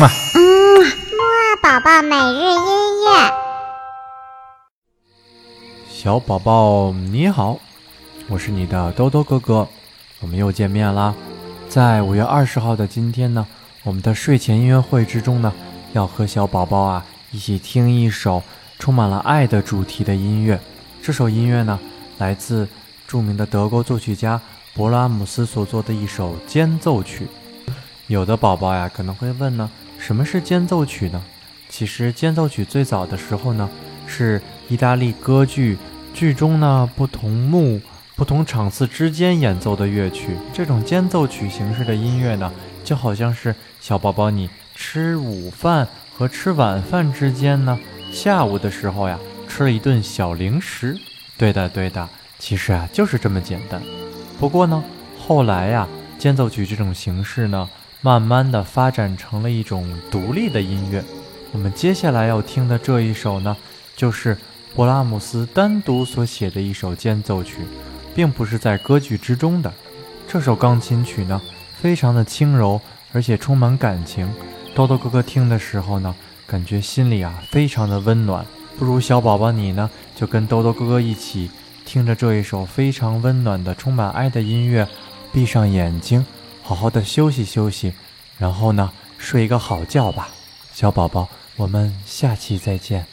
嗯木二宝宝每日音乐。小宝宝你好，我是你的兜兜哥哥，我们又见面啦。在五月二十号的今天呢，我们的睡前音乐会之中呢，要和小宝宝啊一起听一首充满了爱的主题的音乐。这首音乐呢，来自著名的德国作曲家勃拉姆斯所作的一首间奏曲。有的宝宝呀可能会问呢，什么是间奏曲呢？其实间奏曲最早的时候呢，是意大利歌剧剧中呢不同幕、不同场次之间演奏的乐曲。这种间奏曲形式的音乐呢，就好像是小宝宝你吃午饭和吃晚饭之间呢，下午的时候呀吃了一顿小零食。对的，对的，其实啊就是这么简单。不过呢，后来呀，间奏曲这种形式呢。慢慢的发展成了一种独立的音乐。我们接下来要听的这一首呢，就是勃拉姆斯单独所写的一首间奏曲，并不是在歌剧之中的。这首钢琴曲呢，非常的轻柔，而且充满感情。豆豆哥哥听的时候呢，感觉心里啊非常的温暖。不如小宝宝你呢，就跟豆豆哥哥一起听着这一首非常温暖的、充满爱的音乐，闭上眼睛。好好的休息休息，然后呢，睡一个好觉吧，小宝宝。我们下期再见。